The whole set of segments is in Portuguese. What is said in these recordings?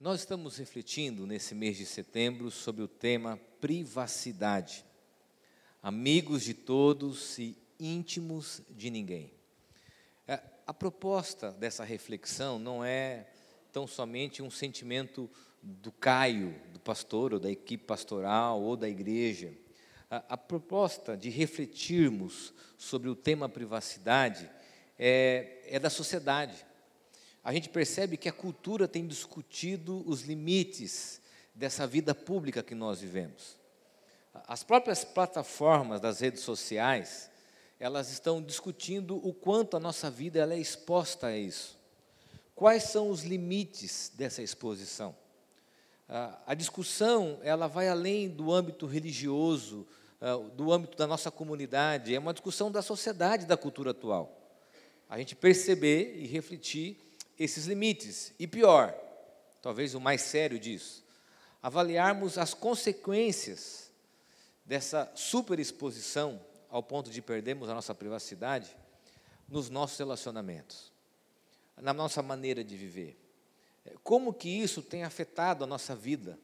Nós estamos refletindo nesse mês de setembro sobre o tema privacidade. Amigos de todos e íntimos de ninguém. É, a proposta dessa reflexão não é tão somente um sentimento do Caio, do pastor, ou da equipe pastoral, ou da igreja. A, a proposta de refletirmos sobre o tema privacidade é, é da sociedade a gente percebe que a cultura tem discutido os limites dessa vida pública que nós vivemos. As próprias plataformas das redes sociais, elas estão discutindo o quanto a nossa vida ela é exposta a isso. Quais são os limites dessa exposição? A discussão ela vai além do âmbito religioso, do âmbito da nossa comunidade, é uma discussão da sociedade, da cultura atual. A gente perceber e refletir esses limites. E pior, talvez o mais sério disso, avaliarmos as consequências dessa superexposição ao ponto de perdermos a nossa privacidade nos nossos relacionamentos, na nossa maneira de viver. Como que isso tem afetado a nossa vida?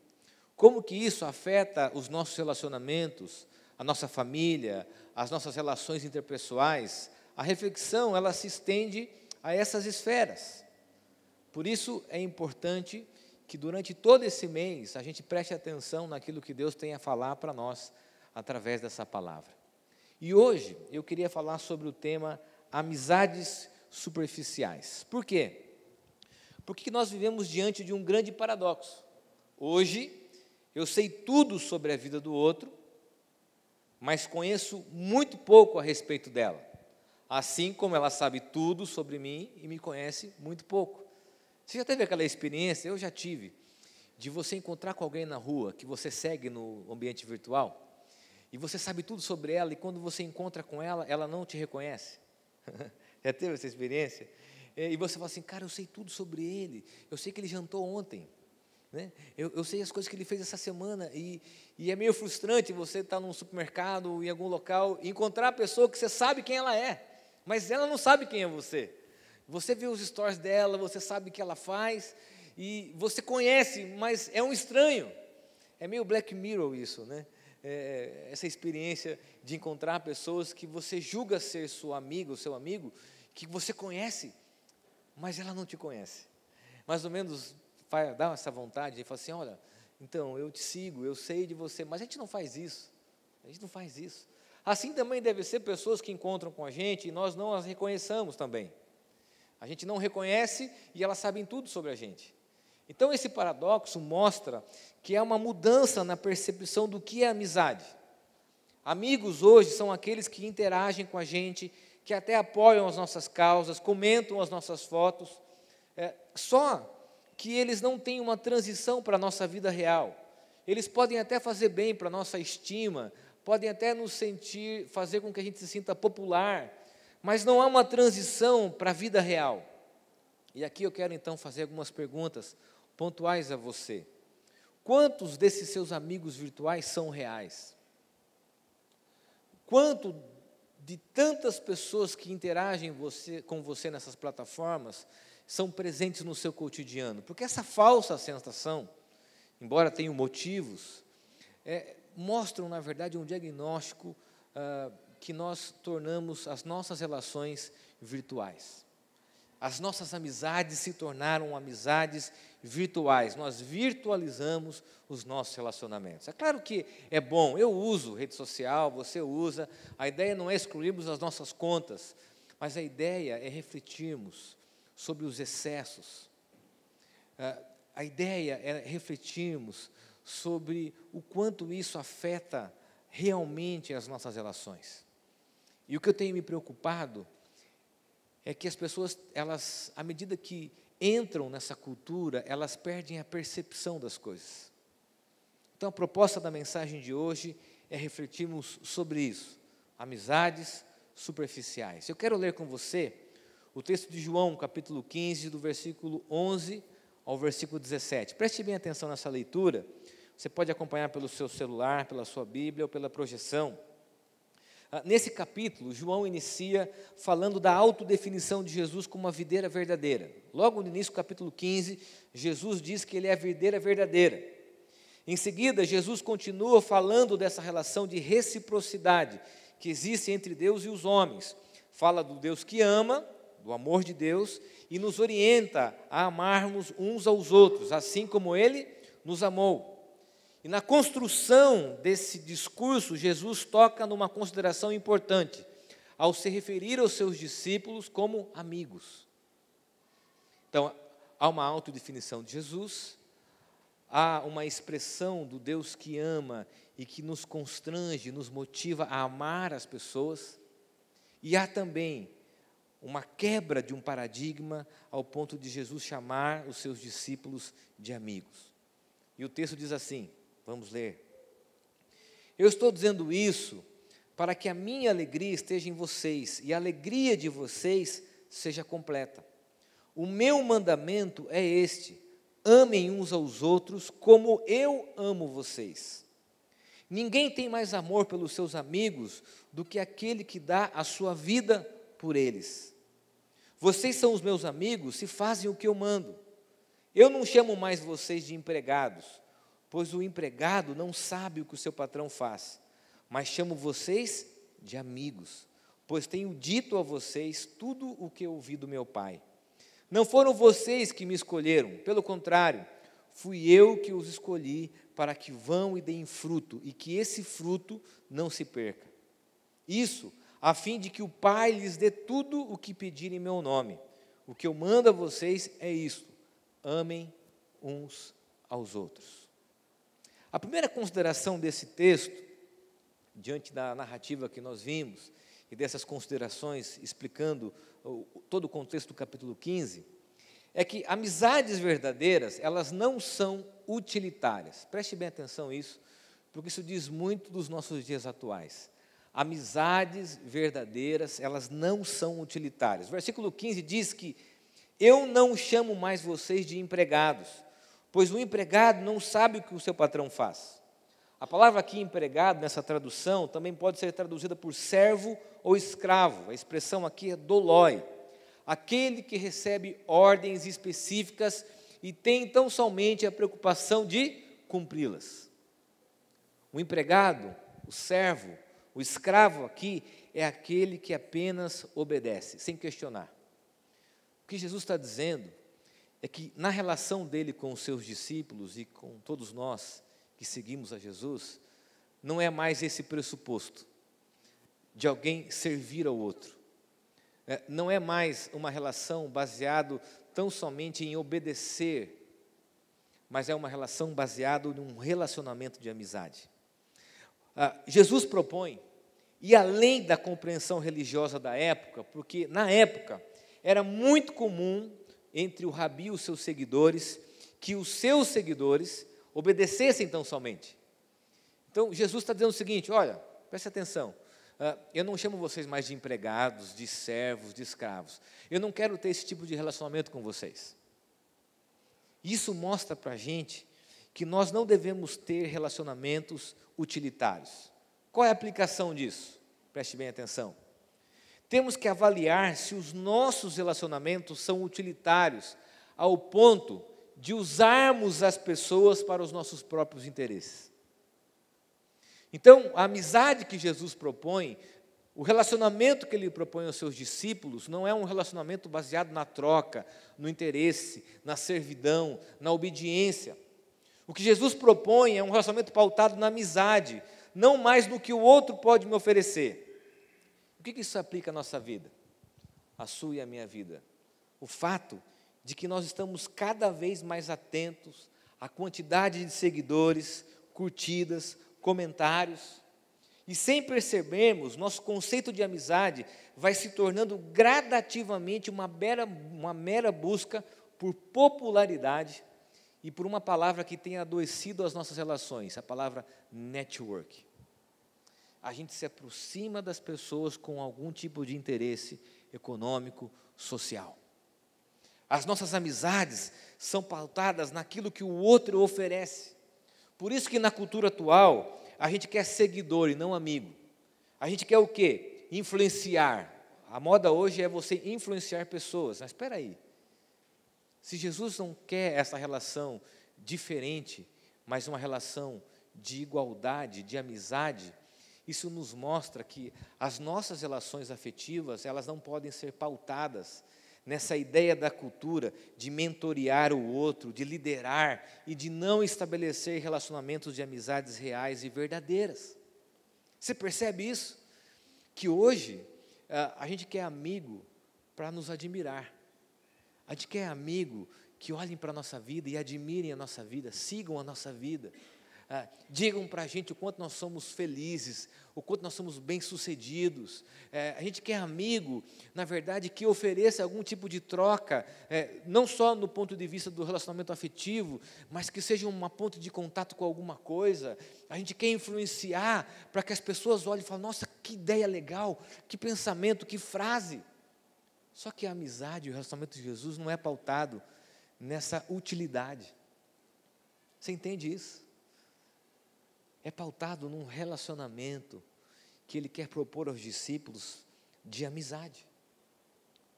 Como que isso afeta os nossos relacionamentos, a nossa família, as nossas relações interpessoais? A reflexão, ela se estende a essas esferas. Por isso é importante que durante todo esse mês a gente preste atenção naquilo que Deus tem a falar para nós através dessa palavra. E hoje eu queria falar sobre o tema amizades superficiais. Por quê? Porque nós vivemos diante de um grande paradoxo. Hoje eu sei tudo sobre a vida do outro, mas conheço muito pouco a respeito dela. Assim como ela sabe tudo sobre mim e me conhece muito pouco. Você já teve aquela experiência? Eu já tive. De você encontrar com alguém na rua que você segue no ambiente virtual e você sabe tudo sobre ela e quando você encontra com ela, ela não te reconhece. já teve essa experiência? E você fala assim, cara, eu sei tudo sobre ele. Eu sei que ele jantou ontem. Né? Eu, eu, sei as coisas que ele fez essa semana e, e é meio frustrante você estar num supermercado, em algum local, e encontrar a pessoa que você sabe quem ela é, mas ela não sabe quem é você. Você vê os stories dela, você sabe o que ela faz, e você conhece, mas é um estranho. É meio Black Mirror isso, né? É, essa experiência de encontrar pessoas que você julga ser sua amiga, ou seu amigo, que você conhece, mas ela não te conhece. Mais ou menos dá essa vontade de falar assim: olha, então eu te sigo, eu sei de você, mas a gente não faz isso. A gente não faz isso. Assim também deve ser pessoas que encontram com a gente e nós não as reconheçamos também. A gente não reconhece e elas sabem tudo sobre a gente. Então, esse paradoxo mostra que há uma mudança na percepção do que é amizade. Amigos hoje são aqueles que interagem com a gente, que até apoiam as nossas causas, comentam as nossas fotos, é, só que eles não têm uma transição para a nossa vida real. Eles podem até fazer bem para a nossa estima, podem até nos sentir, fazer com que a gente se sinta popular, mas não há uma transição para a vida real. E aqui eu quero então fazer algumas perguntas pontuais a você. Quantos desses seus amigos virtuais são reais? Quanto de tantas pessoas que interagem você, com você nessas plataformas são presentes no seu cotidiano? Porque essa falsa sensação, embora tenham motivos, é, mostram, na verdade, um diagnóstico ah, que nós tornamos as nossas relações virtuais. As nossas amizades se tornaram amizades virtuais. Nós virtualizamos os nossos relacionamentos. É claro que é bom, eu uso rede social, você usa. A ideia não é excluirmos as nossas contas, mas a ideia é refletirmos sobre os excessos. Ah, a ideia é refletirmos sobre o quanto isso afeta realmente as nossas relações. E o que eu tenho me preocupado é que as pessoas, elas, à medida que entram nessa cultura, elas perdem a percepção das coisas. Então, a proposta da mensagem de hoje é refletirmos sobre isso, amizades superficiais. Eu quero ler com você o texto de João, capítulo 15, do versículo 11 ao versículo 17. Preste bem atenção nessa leitura. Você pode acompanhar pelo seu celular, pela sua Bíblia ou pela projeção. Ah, nesse capítulo, João inicia falando da autodefinição de Jesus como uma videira verdadeira. Logo no início do capítulo 15, Jesus diz que ele é a videira verdadeira. Em seguida, Jesus continua falando dessa relação de reciprocidade que existe entre Deus e os homens. Fala do Deus que ama, do amor de Deus, e nos orienta a amarmos uns aos outros, assim como ele nos amou. E na construção desse discurso, Jesus toca numa consideração importante, ao se referir aos seus discípulos como amigos. Então, há uma autodefinição de Jesus, há uma expressão do Deus que ama e que nos constrange, nos motiva a amar as pessoas, e há também uma quebra de um paradigma ao ponto de Jesus chamar os seus discípulos de amigos. E o texto diz assim: Vamos ler. Eu estou dizendo isso para que a minha alegria esteja em vocês e a alegria de vocês seja completa. O meu mandamento é este: amem uns aos outros como eu amo vocês. Ninguém tem mais amor pelos seus amigos do que aquele que dá a sua vida por eles. Vocês são os meus amigos se fazem o que eu mando. Eu não chamo mais vocês de empregados, pois o empregado não sabe o que o seu patrão faz, mas chamo vocês de amigos, pois tenho dito a vocês tudo o que ouvi do meu Pai. Não foram vocês que me escolheram, pelo contrário, fui eu que os escolhi para que vão e deem fruto, e que esse fruto não se perca. Isso, a fim de que o Pai lhes dê tudo o que pedirem em meu nome. O que eu mando a vocês é isto: amem uns aos outros. A primeira consideração desse texto, diante da narrativa que nós vimos, e dessas considerações explicando todo o contexto do capítulo 15, é que amizades verdadeiras, elas não são utilitárias. Preste bem atenção nisso, porque isso diz muito dos nossos dias atuais. Amizades verdadeiras, elas não são utilitárias. O versículo 15 diz que eu não chamo mais vocês de empregados, pois o empregado não sabe o que o seu patrão faz. A palavra aqui empregado, nessa tradução, também pode ser traduzida por servo ou escravo. A expressão aqui é dolói, aquele que recebe ordens específicas e tem então somente a preocupação de cumpri-las. O empregado, o servo, o escravo aqui é aquele que apenas obedece, sem questionar. O que Jesus está dizendo é que na relação dele com os seus discípulos e com todos nós que seguimos a Jesus, não é mais esse pressuposto de alguém servir ao outro. É, não é mais uma relação baseada tão somente em obedecer, mas é uma relação baseada num relacionamento de amizade. Ah, Jesus propõe, e além da compreensão religiosa da época, porque na época era muito comum entre o rabi e os seus seguidores, que os seus seguidores obedecessem tão somente. Então, Jesus está dizendo o seguinte: olha, preste atenção, uh, eu não chamo vocês mais de empregados, de servos, de escravos. Eu não quero ter esse tipo de relacionamento com vocês. Isso mostra para a gente que nós não devemos ter relacionamentos utilitários. Qual é a aplicação disso? Preste bem atenção. Temos que avaliar se os nossos relacionamentos são utilitários, ao ponto de usarmos as pessoas para os nossos próprios interesses. Então, a amizade que Jesus propõe, o relacionamento que ele propõe aos seus discípulos, não é um relacionamento baseado na troca, no interesse, na servidão, na obediência. O que Jesus propõe é um relacionamento pautado na amizade, não mais no que o outro pode me oferecer que, que isso aplica à nossa vida? A sua e a minha vida? O fato de que nós estamos cada vez mais atentos à quantidade de seguidores, curtidas, comentários, e sem percebermos, nosso conceito de amizade vai se tornando gradativamente uma uma mera busca por popularidade e por uma palavra que tem adoecido as nossas relações, a palavra network a gente se aproxima das pessoas com algum tipo de interesse econômico, social. As nossas amizades são pautadas naquilo que o outro oferece. Por isso que na cultura atual, a gente quer seguidor e não amigo. A gente quer o quê? Influenciar. A moda hoje é você influenciar pessoas. Mas espera aí. Se Jesus não quer essa relação diferente, mas uma relação de igualdade, de amizade, isso nos mostra que as nossas relações afetivas, elas não podem ser pautadas nessa ideia da cultura de mentorear o outro, de liderar e de não estabelecer relacionamentos de amizades reais e verdadeiras. Você percebe isso? Que hoje a gente quer amigo para nos admirar, a gente quer amigo que olhem para a nossa vida e admirem a nossa vida, sigam a nossa vida. Ah, digam para a gente o quanto nós somos felizes, o quanto nós somos bem-sucedidos. É, a gente quer amigo, na verdade, que ofereça algum tipo de troca, é, não só no ponto de vista do relacionamento afetivo, mas que seja uma ponto de contato com alguma coisa. A gente quer influenciar para que as pessoas olhem e falem: nossa, que ideia legal, que pensamento, que frase. Só que a amizade, o relacionamento de Jesus não é pautado nessa utilidade. Você entende isso? É pautado num relacionamento que ele quer propor aos discípulos de amizade.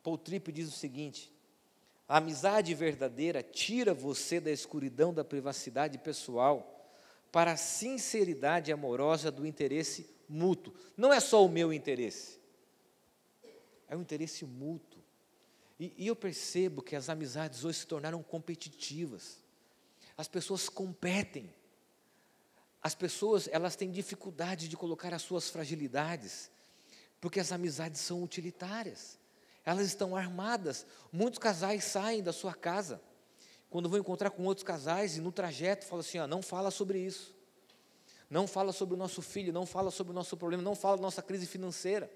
Paul Tripp diz o seguinte: a amizade verdadeira tira você da escuridão da privacidade pessoal para a sinceridade amorosa do interesse mútuo. Não é só o meu interesse, é um interesse mútuo. E, e eu percebo que as amizades hoje se tornaram competitivas. As pessoas competem as pessoas, elas têm dificuldade de colocar as suas fragilidades, porque as amizades são utilitárias. Elas estão armadas. Muitos casais saem da sua casa quando vão encontrar com outros casais e no trajeto falam assim: ó, não fala sobre isso. Não fala sobre o nosso filho, não fala sobre o nosso problema, não fala da nossa crise financeira.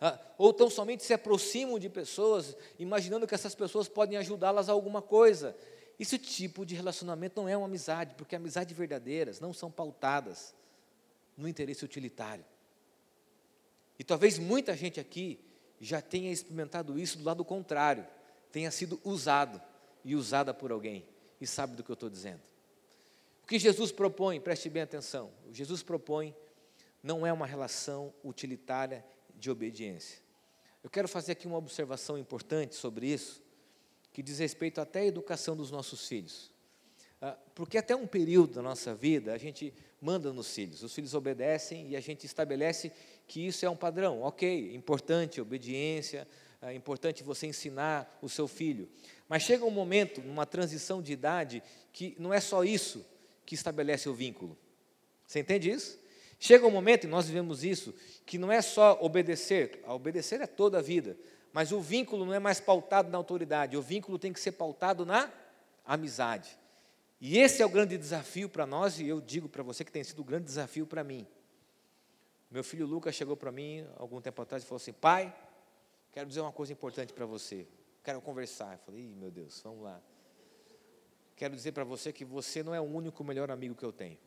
Ah, ou tão somente se aproximam de pessoas, imaginando que essas pessoas podem ajudá-las a alguma coisa. Esse tipo de relacionamento não é uma amizade, porque amizades verdadeiras não são pautadas no interesse utilitário. E talvez muita gente aqui já tenha experimentado isso do lado contrário, tenha sido usado e usada por alguém, e sabe do que eu estou dizendo. O que Jesus propõe, preste bem atenção, o Jesus propõe não é uma relação utilitária de obediência. Eu quero fazer aqui uma observação importante sobre isso, que diz respeito até à educação dos nossos filhos. Ah, porque até um período da nossa vida a gente manda nos filhos, os filhos obedecem e a gente estabelece que isso é um padrão. Ok, importante obediência, é importante você ensinar o seu filho. Mas chega um momento, numa transição de idade, que não é só isso que estabelece o vínculo. Você entende isso? Chega um momento, e nós vivemos isso, que não é só obedecer, a obedecer é toda a vida, mas o vínculo não é mais pautado na autoridade, o vínculo tem que ser pautado na amizade. E esse é o grande desafio para nós, e eu digo para você que tem sido um grande desafio para mim. Meu filho Lucas chegou para mim algum tempo atrás e falou assim: Pai, quero dizer uma coisa importante para você. Quero conversar. Eu falei: Ih, meu Deus, vamos lá. Quero dizer para você que você não é o único melhor amigo que eu tenho.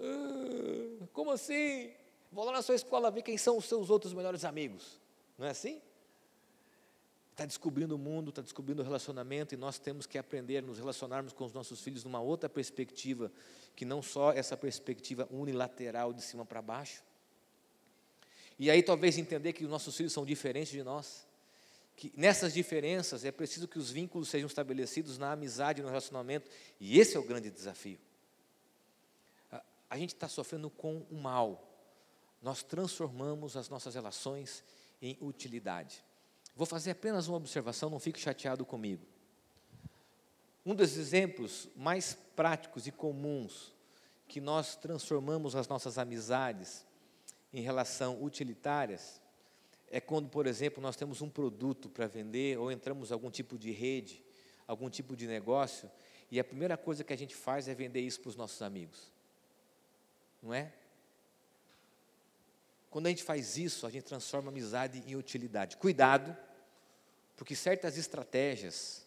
Ah, como assim? Vou lá na sua escola ver quem são os seus outros melhores amigos. Não é assim? Está descobrindo o mundo, está descobrindo o relacionamento e nós temos que aprender a nos relacionarmos com os nossos filhos numa outra perspectiva, que não só essa perspectiva unilateral de cima para baixo. E aí talvez entender que os nossos filhos são diferentes de nós, que nessas diferenças é preciso que os vínculos sejam estabelecidos na amizade, no relacionamento, e esse é o grande desafio. A, a gente está sofrendo com o mal, nós transformamos as nossas relações em utilidade. Vou fazer apenas uma observação, não fique chateado comigo. Um dos exemplos mais práticos e comuns que nós transformamos as nossas amizades em relação utilitárias é quando, por exemplo, nós temos um produto para vender ou entramos em algum tipo de rede, algum tipo de negócio, e a primeira coisa que a gente faz é vender isso para os nossos amigos. Não é? Quando a gente faz isso, a gente transforma a amizade em utilidade. Cuidado, porque certas estratégias,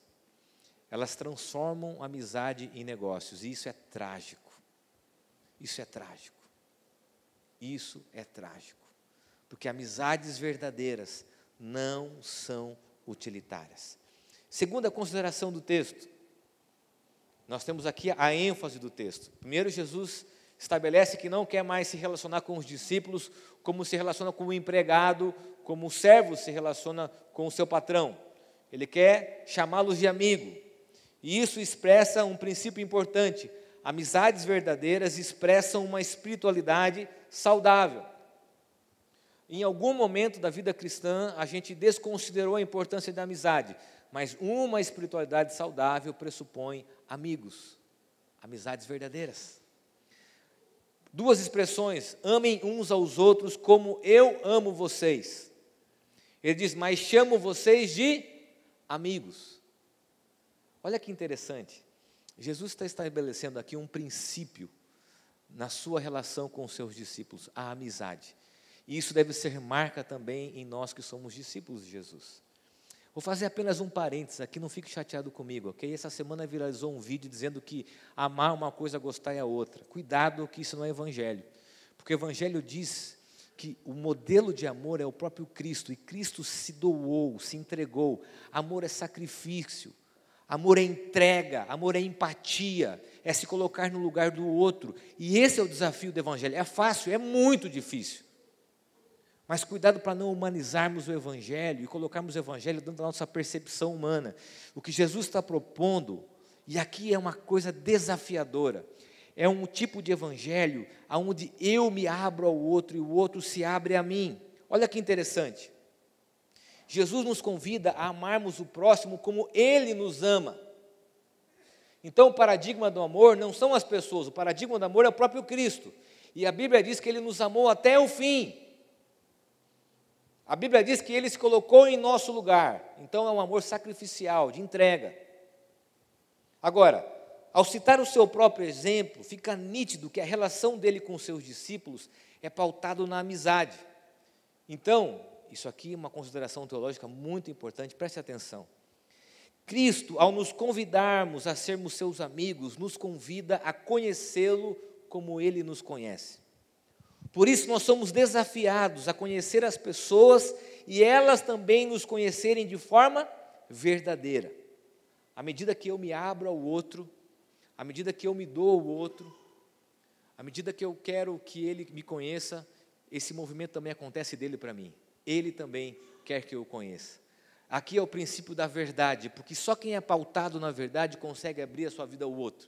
elas transformam a amizade em negócios, e isso é trágico. Isso é trágico. Isso é trágico. Porque amizades verdadeiras não são utilitárias. Segunda consideração do texto, nós temos aqui a ênfase do texto. Primeiro, Jesus estabelece que não quer mais se relacionar com os discípulos como se relaciona com o empregado, como o servo se relaciona com o seu patrão. Ele quer chamá-los de amigo. E isso expressa um princípio importante. Amizades verdadeiras expressam uma espiritualidade saudável. Em algum momento da vida cristã, a gente desconsiderou a importância da amizade, mas uma espiritualidade saudável pressupõe amigos, amizades verdadeiras. Duas expressões: amem uns aos outros como eu amo vocês. Ele diz: Mas chamo vocês de amigos. Olha que interessante. Jesus está estabelecendo aqui um princípio na sua relação com os seus discípulos, a amizade. E isso deve ser marca também em nós que somos discípulos de Jesus. Vou fazer apenas um parênteses aqui, não fique chateado comigo, ok? Essa semana viralizou um vídeo dizendo que amar uma coisa, gostar é outra. Cuidado que isso não é evangelho. Porque o evangelho diz que o modelo de amor é o próprio Cristo, e Cristo se doou, se entregou. Amor é sacrifício, amor é entrega, amor é empatia, é se colocar no lugar do outro. E esse é o desafio do evangelho. É fácil, é muito difícil. Mas cuidado para não humanizarmos o Evangelho e colocarmos o Evangelho dentro da nossa percepção humana. O que Jesus está propondo, e aqui é uma coisa desafiadora, é um tipo de Evangelho onde eu me abro ao outro e o outro se abre a mim. Olha que interessante. Jesus nos convida a amarmos o próximo como Ele nos ama. Então, o paradigma do amor não são as pessoas, o paradigma do amor é o próprio Cristo. E a Bíblia diz que Ele nos amou até o fim. A Bíblia diz que ele se colocou em nosso lugar. Então é um amor sacrificial, de entrega. Agora, ao citar o seu próprio exemplo, fica nítido que a relação dele com seus discípulos é pautado na amizade. Então, isso aqui é uma consideração teológica muito importante, preste atenção. Cristo, ao nos convidarmos a sermos seus amigos, nos convida a conhecê-lo como ele nos conhece. Por isso, nós somos desafiados a conhecer as pessoas e elas também nos conhecerem de forma verdadeira. À medida que eu me abro ao outro, à medida que eu me dou ao outro, à medida que eu quero que ele me conheça, esse movimento também acontece dele para mim. Ele também quer que eu o conheça. Aqui é o princípio da verdade, porque só quem é pautado na verdade consegue abrir a sua vida ao outro,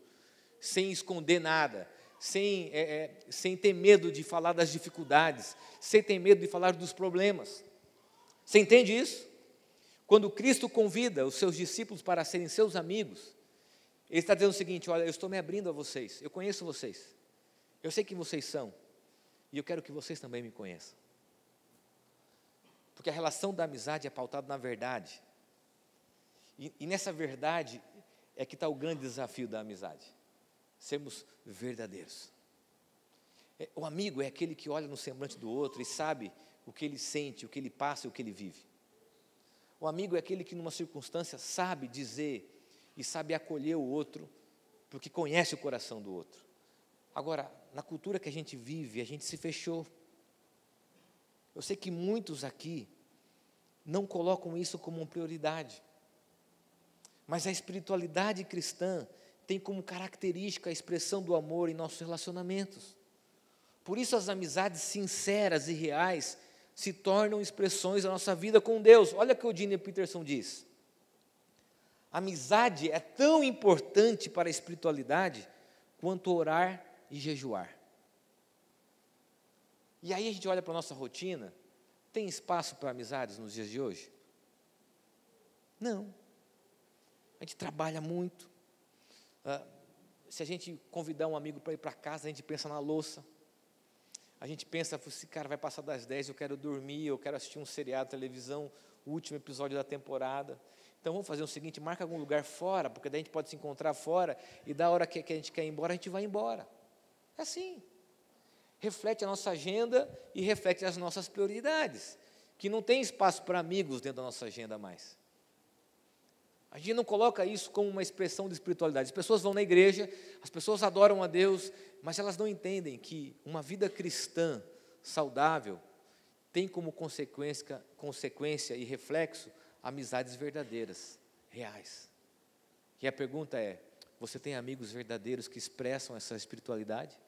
sem esconder nada, sem, é, é, sem ter medo de falar das dificuldades, sem ter medo de falar dos problemas. Você entende isso? Quando Cristo convida os seus discípulos para serem seus amigos, Ele está dizendo o seguinte: olha, eu estou me abrindo a vocês, eu conheço vocês, eu sei quem vocês são, e eu quero que vocês também me conheçam. Porque a relação da amizade é pautada na verdade, e, e nessa verdade é que está o grande desafio da amizade sermos verdadeiros. É, o amigo é aquele que olha no semblante do outro e sabe o que ele sente, o que ele passa e o que ele vive. O amigo é aquele que, numa circunstância, sabe dizer e sabe acolher o outro, porque conhece o coração do outro. Agora, na cultura que a gente vive, a gente se fechou. Eu sei que muitos aqui não colocam isso como uma prioridade. Mas a espiritualidade cristã tem como característica a expressão do amor em nossos relacionamentos. Por isso, as amizades sinceras e reais se tornam expressões da nossa vida com Deus. Olha o que o Dini Peterson diz. amizade é tão importante para a espiritualidade quanto orar e jejuar. E aí a gente olha para a nossa rotina, tem espaço para amizades nos dias de hoje? Não. A gente trabalha muito, ah, se a gente convidar um amigo para ir para casa, a gente pensa na louça. A gente pensa, esse cara vai passar das 10, eu quero dormir, eu quero assistir um seriado, televisão, o último episódio da temporada. Então vamos fazer o seguinte, marca algum lugar fora, porque daí a gente pode se encontrar fora, e da hora que, que a gente quer ir embora, a gente vai embora. É assim. Reflete a nossa agenda e reflete as nossas prioridades. Que não tem espaço para amigos dentro da nossa agenda mais. A gente não coloca isso como uma expressão de espiritualidade. As pessoas vão na igreja, as pessoas adoram a Deus, mas elas não entendem que uma vida cristã saudável tem como consequência, consequência e reflexo amizades verdadeiras, reais. E a pergunta é: você tem amigos verdadeiros que expressam essa espiritualidade?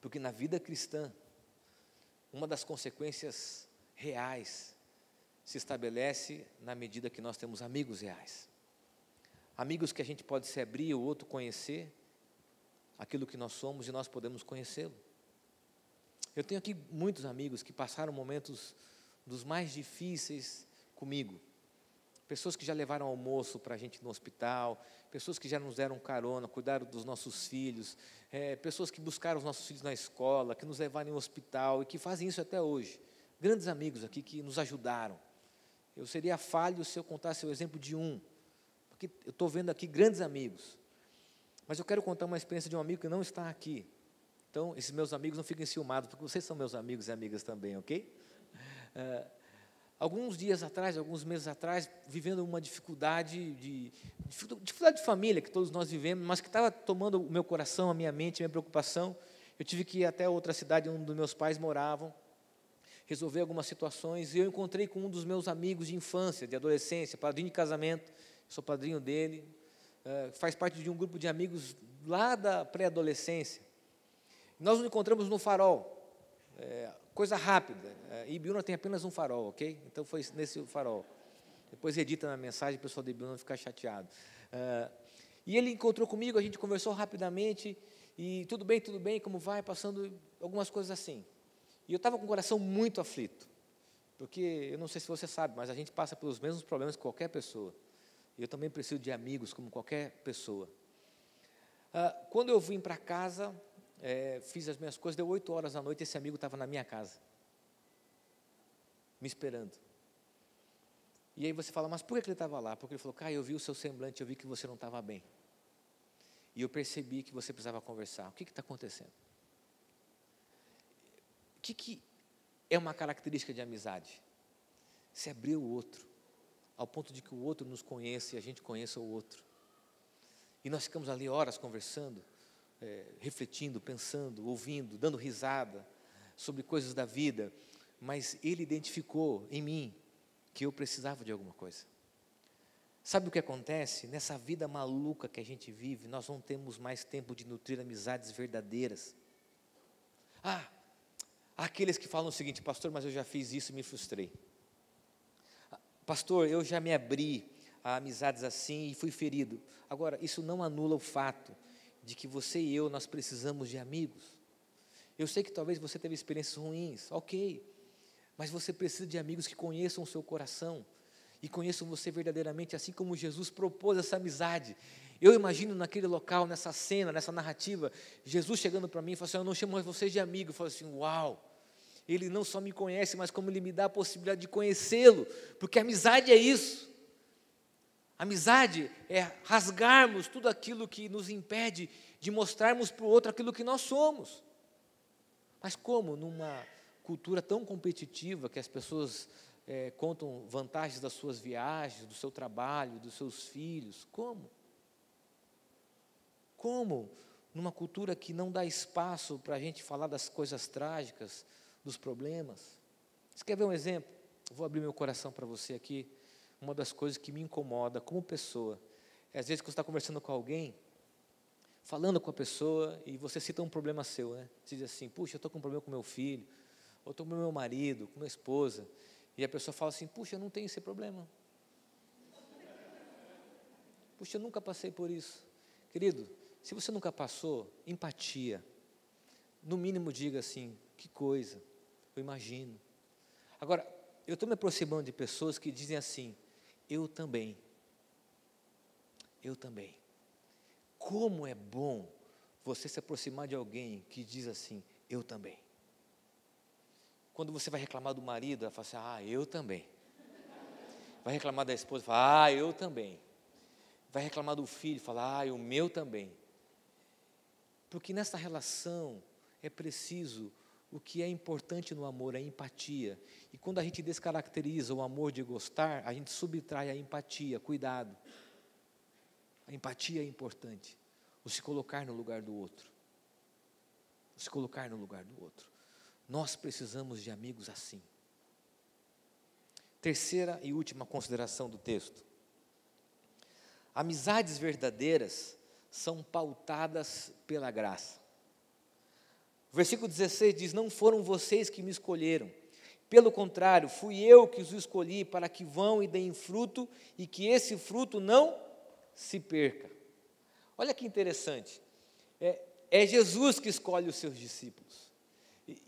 Porque na vida cristã, uma das consequências reais se estabelece na medida que nós temos amigos reais. Amigos que a gente pode se abrir, o outro conhecer aquilo que nós somos e nós podemos conhecê-lo. Eu tenho aqui muitos amigos que passaram momentos dos mais difíceis comigo. Pessoas que já levaram almoço para a gente no hospital, pessoas que já nos deram carona, cuidaram dos nossos filhos, é, pessoas que buscaram os nossos filhos na escola, que nos levaram em hospital e que fazem isso até hoje. Grandes amigos aqui que nos ajudaram. Eu seria falho se eu contasse o exemplo de um, porque eu estou vendo aqui grandes amigos. Mas eu quero contar uma experiência de um amigo que não está aqui. Então, esses meus amigos não fiquem ciumados, porque vocês são meus amigos e amigas também, ok? É, alguns dias atrás, alguns meses atrás, vivendo uma dificuldade de dificuldade de família que todos nós vivemos, mas que estava tomando o meu coração, a minha mente, a minha preocupação. Eu tive que ir até outra cidade onde meus pais moravam, resolver algumas situações, e eu encontrei com um dos meus amigos de infância, de adolescência, padrinho de casamento, sou padrinho dele, é, faz parte de um grupo de amigos lá da pré-adolescência. Nós nos encontramos no farol, é, coisa rápida. É, Ibiúna tem apenas um farol, ok? Então foi nesse farol. Depois edita na mensagem, o pessoal de Ibiúna fica chateado. É, e ele encontrou comigo, a gente conversou rapidamente, e tudo bem, tudo bem, como vai? Passando algumas coisas assim. E eu estava com o coração muito aflito, porque eu não sei se você sabe, mas a gente passa pelos mesmos problemas que qualquer pessoa. E eu também preciso de amigos, como qualquer pessoa. Ah, quando eu vim para casa, é, fiz as minhas coisas, deu oito horas da noite, esse amigo estava na minha casa, me esperando. E aí você fala, mas por que ele estava lá? Porque ele falou, cara, eu vi o seu semblante, eu vi que você não estava bem. E eu percebi que você precisava conversar. O que está acontecendo? Que, que é uma característica de amizade? Se abrir o outro, ao ponto de que o outro nos conheça e a gente conheça o outro. E nós ficamos ali horas conversando, é, refletindo, pensando, ouvindo, dando risada sobre coisas da vida, mas ele identificou em mim que eu precisava de alguma coisa. Sabe o que acontece? Nessa vida maluca que a gente vive, nós não temos mais tempo de nutrir amizades verdadeiras. Ah, aqueles que falam o seguinte, pastor, mas eu já fiz isso e me frustrei. Pastor, eu já me abri a amizades assim e fui ferido. Agora, isso não anula o fato de que você e eu nós precisamos de amigos. Eu sei que talvez você teve experiências ruins, ok, mas você precisa de amigos que conheçam o seu coração e conheçam você verdadeiramente, assim como Jesus propôs essa amizade. Eu imagino naquele local, nessa cena, nessa narrativa, Jesus chegando para mim e falando assim: Eu não chamo vocês de amigo. Eu falo assim: Uau! Ele não só me conhece, mas como ele me dá a possibilidade de conhecê-lo, porque amizade é isso. Amizade é rasgarmos tudo aquilo que nos impede de mostrarmos para o outro aquilo que nós somos. Mas como numa cultura tão competitiva que as pessoas é, contam vantagens das suas viagens, do seu trabalho, dos seus filhos? Como? Como numa cultura que não dá espaço para a gente falar das coisas trágicas, dos problemas? Você quer ver um exemplo? Vou abrir meu coração para você aqui uma das coisas que me incomoda como pessoa é às vezes que você está conversando com alguém, falando com a pessoa e você cita um problema seu, né? Você diz assim, puxa, eu estou com um problema com meu filho, ou estou com meu marido, com minha esposa, e a pessoa fala assim, puxa, eu não tenho esse problema. Puxa, eu nunca passei por isso. Querido, se você nunca passou, empatia. No mínimo diga assim, que coisa, eu imagino. Agora, eu estou me aproximando de pessoas que dizem assim, eu também. Eu também. Como é bom você se aproximar de alguém que diz assim, eu também. Quando você vai reclamar do marido, ela fala assim, ah, eu também. Vai reclamar da esposa, fala, ah, eu também. Vai reclamar do filho, fala, ah, o meu também. Porque nessa relação é preciso o que é importante no amor é a empatia. E quando a gente descaracteriza o amor de gostar, a gente subtrai a empatia. Cuidado. A empatia é importante. O se colocar no lugar do outro. O se colocar no lugar do outro. Nós precisamos de amigos assim. Terceira e última consideração do texto. Amizades verdadeiras são pautadas pela graça. O versículo 16 diz: Não foram vocês que me escolheram. Pelo contrário, fui eu que os escolhi para que vão e deem fruto e que esse fruto não se perca. Olha que interessante. É, é Jesus que escolhe os seus discípulos.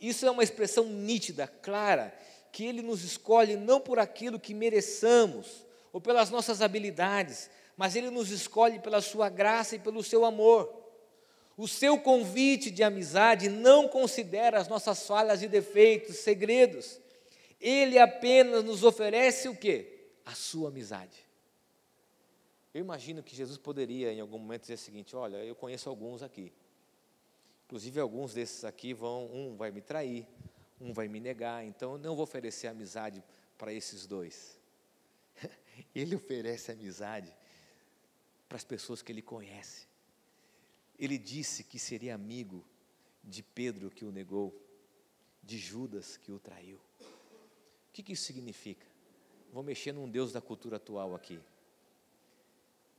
Isso é uma expressão nítida, clara, que ele nos escolhe não por aquilo que mereçamos ou pelas nossas habilidades, mas ele nos escolhe pela sua graça e pelo seu amor. O seu convite de amizade não considera as nossas falhas e defeitos, segredos. Ele apenas nos oferece o quê? A sua amizade. Eu imagino que Jesus poderia, em algum momento, dizer o seguinte: Olha, eu conheço alguns aqui. Inclusive, alguns desses aqui vão, um vai me trair, um vai me negar, então eu não vou oferecer amizade para esses dois. Ele oferece amizade para as pessoas que ele conhece. Ele disse que seria amigo de Pedro que o negou, de Judas que o traiu. O que, que isso significa? Vou mexer num Deus da cultura atual aqui.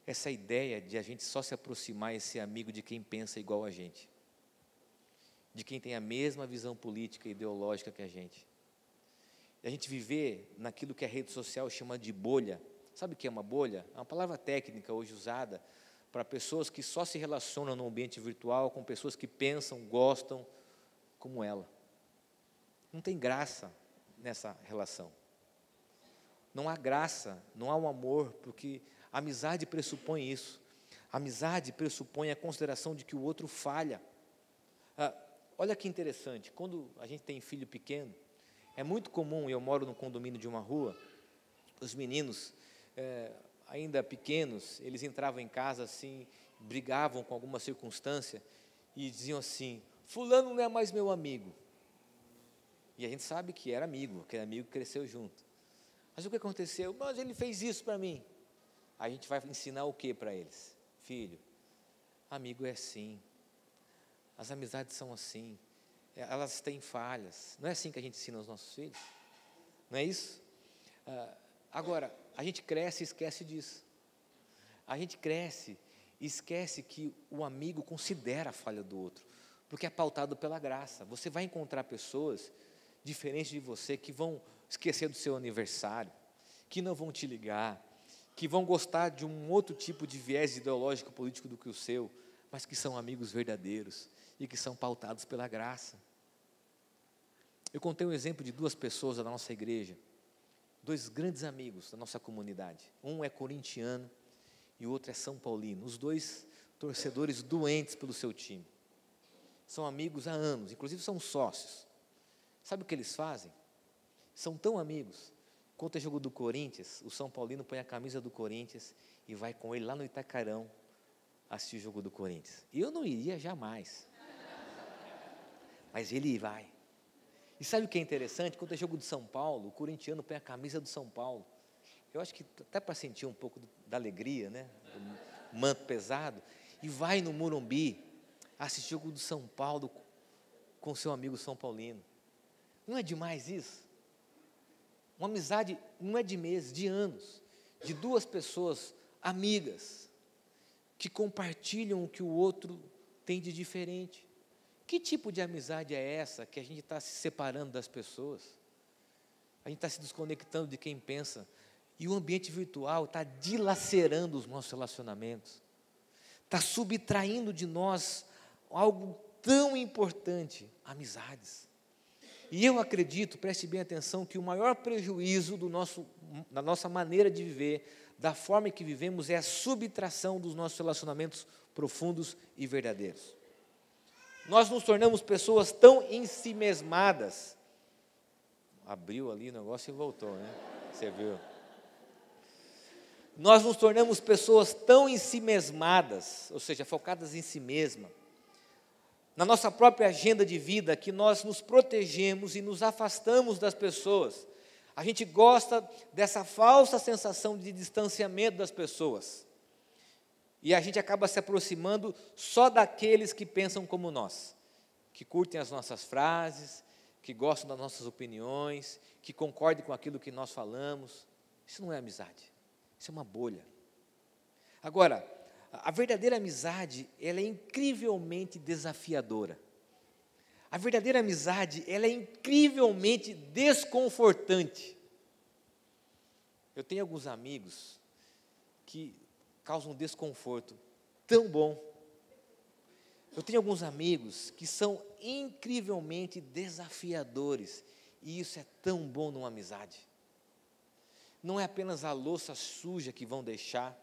Essa ideia de a gente só se aproximar e ser amigo de quem pensa igual a gente, de quem tem a mesma visão política e ideológica que a gente. E a gente viver naquilo que a rede social chama de bolha. Sabe o que é uma bolha? É uma palavra técnica hoje usada para pessoas que só se relacionam no ambiente virtual com pessoas que pensam, gostam como ela. Não tem graça nessa relação. Não há graça, não há um amor, porque a amizade pressupõe isso. A amizade pressupõe a consideração de que o outro falha. Ah, olha que interessante, quando a gente tem filho pequeno, é muito comum, eu moro no condomínio de uma rua, os meninos, é, ainda pequenos, eles entravam em casa assim, brigavam com alguma circunstância e diziam assim: Fulano não é mais meu amigo. E a gente sabe que era amigo, aquele amigo cresceu junto. Mas o que aconteceu? Mas ele fez isso para mim. A gente vai ensinar o que para eles? Filho, amigo é assim. As amizades são assim. Elas têm falhas. Não é assim que a gente ensina os nossos filhos? Não é isso? Ah, agora, a gente cresce e esquece disso. A gente cresce e esquece que o amigo considera a falha do outro, porque é pautado pela graça. Você vai encontrar pessoas diferentes de você que vão esquecer do seu aniversário, que não vão te ligar, que vão gostar de um outro tipo de viés ideológico político do que o seu, mas que são amigos verdadeiros e que são pautados pela graça. Eu contei um exemplo de duas pessoas da nossa igreja, dois grandes amigos da nossa comunidade. Um é corintiano e o outro é São Paulino. Os dois torcedores doentes pelo seu time. São amigos há anos, inclusive são sócios. Sabe o que eles fazem? São tão amigos. Quando é jogo do Corinthians, o São Paulino põe a camisa do Corinthians e vai com ele lá no Itacarão assistir o jogo do Corinthians. Eu não iria jamais. Mas ele vai. E sabe o que é interessante? Quando é jogo de São Paulo, o corintiano põe a camisa do São Paulo. Eu acho que até para sentir um pouco da alegria, né? Do manto pesado. E vai no Morumbi assistir o jogo do São Paulo com seu amigo São Paulino. Não é demais isso? Uma amizade não é de meses, de anos, de duas pessoas amigas que compartilham o que o outro tem de diferente. Que tipo de amizade é essa que a gente está se separando das pessoas? A gente está se desconectando de quem pensa. E o ambiente virtual está dilacerando os nossos relacionamentos, está subtraindo de nós algo tão importante: amizades. E eu acredito, preste bem atenção, que o maior prejuízo do nosso, da nossa maneira de viver, da forma que vivemos, é a subtração dos nossos relacionamentos profundos e verdadeiros nós nos tornamos pessoas tão ensimesmadas. Abriu ali o negócio e voltou, né? Você viu? Nós nos tornamos pessoas tão ensimesmadas, ou seja, focadas em si mesma, na nossa própria agenda de vida, que nós nos protegemos e nos afastamos das pessoas. A gente gosta dessa falsa sensação de distanciamento das pessoas. E a gente acaba se aproximando só daqueles que pensam como nós, que curtem as nossas frases, que gostam das nossas opiniões, que concordem com aquilo que nós falamos. Isso não é amizade, isso é uma bolha. Agora, a verdadeira amizade, ela é incrivelmente desafiadora. A verdadeira amizade, ela é incrivelmente desconfortante. Eu tenho alguns amigos que causam desconforto tão bom. Eu tenho alguns amigos que são incrivelmente desafiadores, e isso é tão bom numa amizade. Não é apenas a louça suja que vão deixar,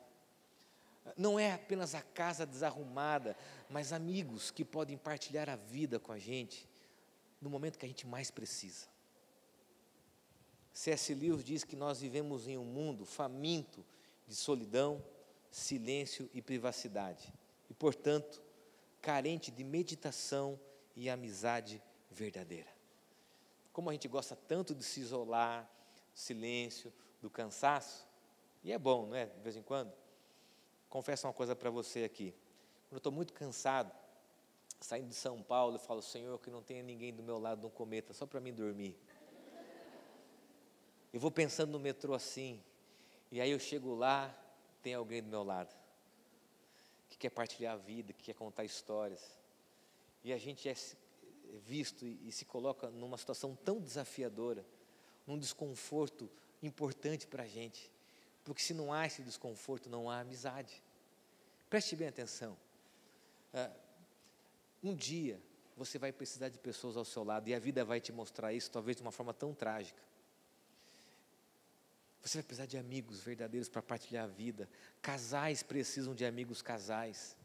não é apenas a casa desarrumada, mas amigos que podem partilhar a vida com a gente no momento que a gente mais precisa. C.S. Lewis diz que nós vivemos em um mundo faminto de solidão, silêncio e privacidade, e, portanto, carente de meditação e amizade verdadeira. Como a gente gosta tanto de se isolar, silêncio, do cansaço, e é bom, não é? De vez em quando. Confesso uma coisa para você aqui. Quando eu estou muito cansado, saindo de São Paulo, eu falo, Senhor, que não tenha ninguém do meu lado num cometa, só para mim dormir. Eu vou pensando no metrô assim, e aí eu chego lá, tem alguém do meu lado, que quer partilhar a vida, que quer contar histórias. E a gente é visto e, e se coloca numa situação tão desafiadora, num desconforto importante para a gente. Porque se não há esse desconforto, não há amizade. Preste bem atenção. Ah, um dia você vai precisar de pessoas ao seu lado e a vida vai te mostrar isso, talvez de uma forma tão trágica. Você vai precisar de amigos verdadeiros para partilhar a vida. Casais precisam de amigos casais.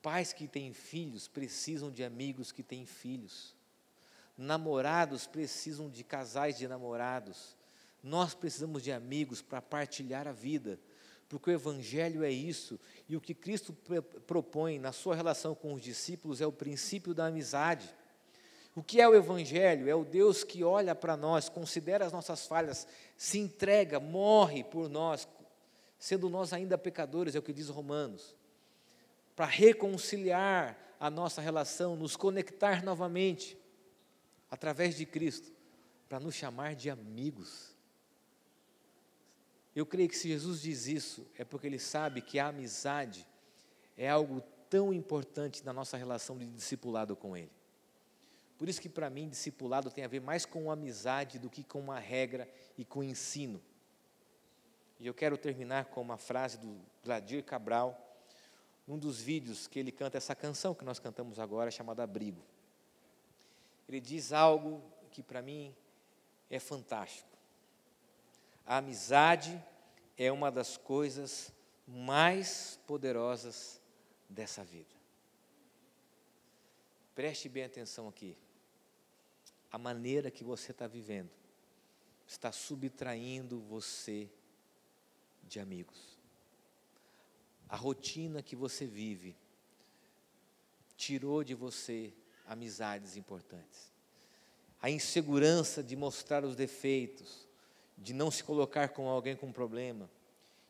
Pais que têm filhos precisam de amigos que têm filhos. Namorados precisam de casais de namorados. Nós precisamos de amigos para partilhar a vida, porque o Evangelho é isso, e o que Cristo propõe na sua relação com os discípulos é o princípio da amizade. O que é o Evangelho? É o Deus que olha para nós, considera as nossas falhas, se entrega, morre por nós, sendo nós ainda pecadores, é o que diz Romanos, para reconciliar a nossa relação, nos conectar novamente, através de Cristo, para nos chamar de amigos. Eu creio que se Jesus diz isso, é porque ele sabe que a amizade é algo tão importante na nossa relação de discipulado com Ele. Por isso que para mim discipulado tem a ver mais com amizade do que com uma regra e com ensino. E eu quero terminar com uma frase do Gladir Cabral, num dos vídeos que ele canta essa canção que nós cantamos agora, chamada Abrigo. Ele diz algo que para mim é fantástico. A amizade é uma das coisas mais poderosas dessa vida. Preste bem atenção aqui. A maneira que você está vivendo está subtraindo você de amigos. A rotina que você vive tirou de você amizades importantes. A insegurança de mostrar os defeitos, de não se colocar com alguém com problema,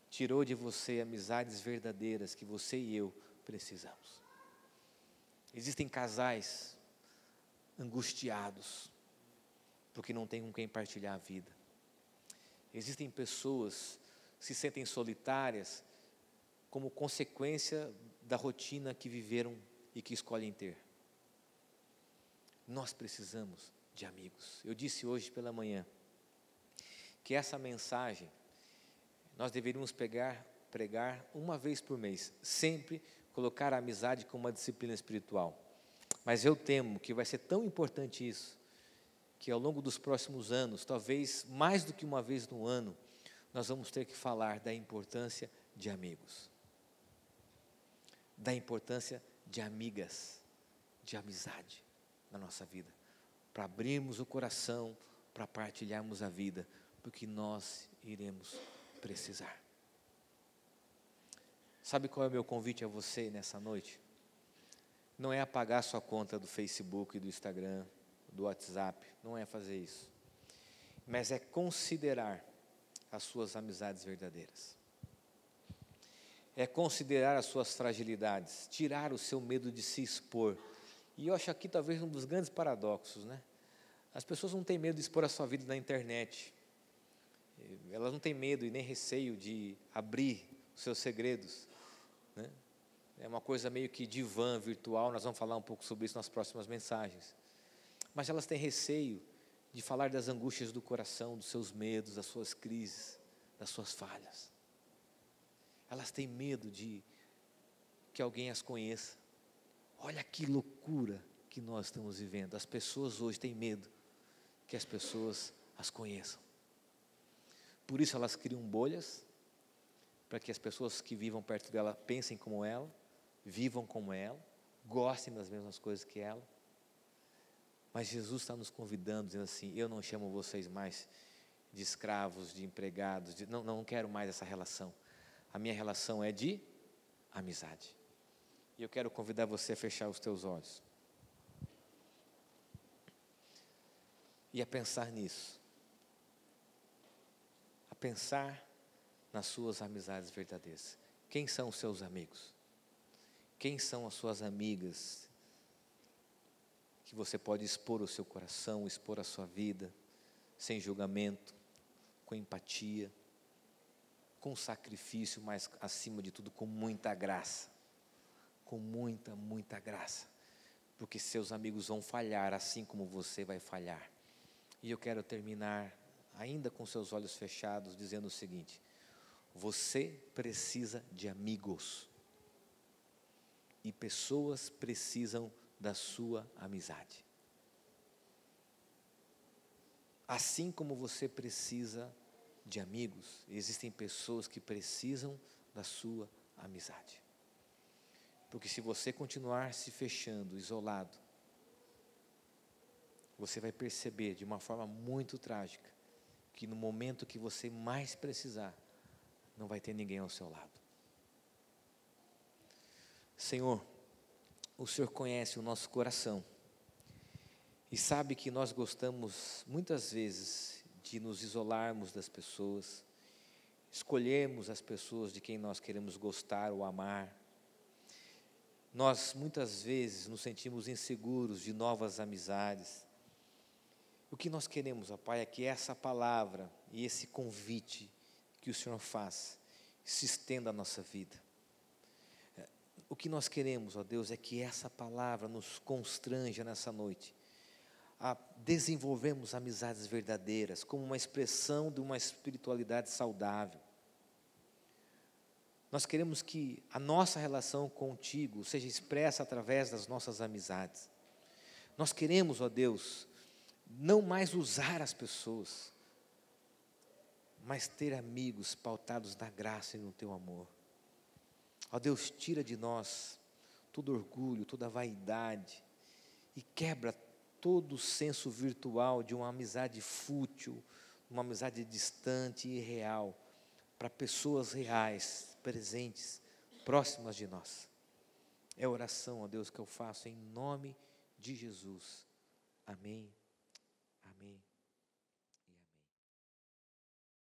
tirou de você amizades verdadeiras que você e eu precisamos. Existem casais angustiados, porque não tem com quem partilhar a vida. Existem pessoas que se sentem solitárias como consequência da rotina que viveram e que escolhem ter. Nós precisamos de amigos. Eu disse hoje pela manhã, que essa mensagem nós deveríamos pegar, pregar uma vez por mês, sempre colocar a amizade como uma disciplina espiritual. Mas eu temo que vai ser tão importante isso, que ao longo dos próximos anos, talvez mais do que uma vez no ano, nós vamos ter que falar da importância de amigos, da importância de amigas, de amizade na nossa vida, para abrirmos o coração, para partilharmos a vida, porque nós iremos precisar. Sabe qual é o meu convite a você nessa noite? Não é apagar sua conta do Facebook, do Instagram, do WhatsApp, não é fazer isso. Mas é considerar as suas amizades verdadeiras. É considerar as suas fragilidades, tirar o seu medo de se expor. E eu acho aqui talvez um dos grandes paradoxos, né? As pessoas não têm medo de expor a sua vida na internet elas não têm medo e nem receio de abrir os seus segredos. Né? É uma coisa meio que divã virtual, nós vamos falar um pouco sobre isso nas próximas mensagens. Mas elas têm receio de falar das angústias do coração, dos seus medos, das suas crises, das suas falhas. Elas têm medo de que alguém as conheça. Olha que loucura que nós estamos vivendo. As pessoas hoje têm medo que as pessoas as conheçam. Por isso elas criam bolhas, para que as pessoas que vivam perto dela pensem como ela, vivam como ela, gostem das mesmas coisas que ela. Mas Jesus está nos convidando, dizendo assim: Eu não chamo vocês mais de escravos, de empregados, de, não, não quero mais essa relação. A minha relação é de amizade. E eu quero convidar você a fechar os teus olhos. E a pensar nisso. A pensar nas suas amizades verdadeiras. Quem são os seus amigos? Quem são as suas amigas que você pode expor o seu coração, expor a sua vida, sem julgamento, com empatia, com sacrifício, mas acima de tudo com muita graça. Com muita, muita graça. Porque seus amigos vão falhar assim como você vai falhar. E eu quero terminar ainda com seus olhos fechados dizendo o seguinte: você precisa de amigos. E pessoas precisam da sua amizade. Assim como você precisa de amigos, existem pessoas que precisam da sua amizade. Porque se você continuar se fechando, isolado, você vai perceber de uma forma muito trágica que no momento que você mais precisar, não vai ter ninguém ao seu lado. Senhor, o Senhor conhece o nosso coração e sabe que nós gostamos muitas vezes de nos isolarmos das pessoas, escolhermos as pessoas de quem nós queremos gostar ou amar. Nós muitas vezes nos sentimos inseguros de novas amizades. O que nós queremos, ó Pai, é que essa palavra e esse convite que o Senhor faz se estenda à nossa vida. O que nós queremos, ó Deus, é que essa palavra nos constranja nessa noite a desenvolvermos amizades verdadeiras como uma expressão de uma espiritualidade saudável. Nós queremos que a nossa relação contigo seja expressa através das nossas amizades. Nós queremos, ó Deus, não mais usar as pessoas, mas ter amigos pautados na graça e no teu amor. Ó Deus, tira de nós todo orgulho, toda vaidade e quebra todo o senso virtual de uma amizade fútil, uma amizade distante e real, para pessoas reais, presentes, próximas de nós. É oração, ó Deus, que eu faço em nome de Jesus. Amém.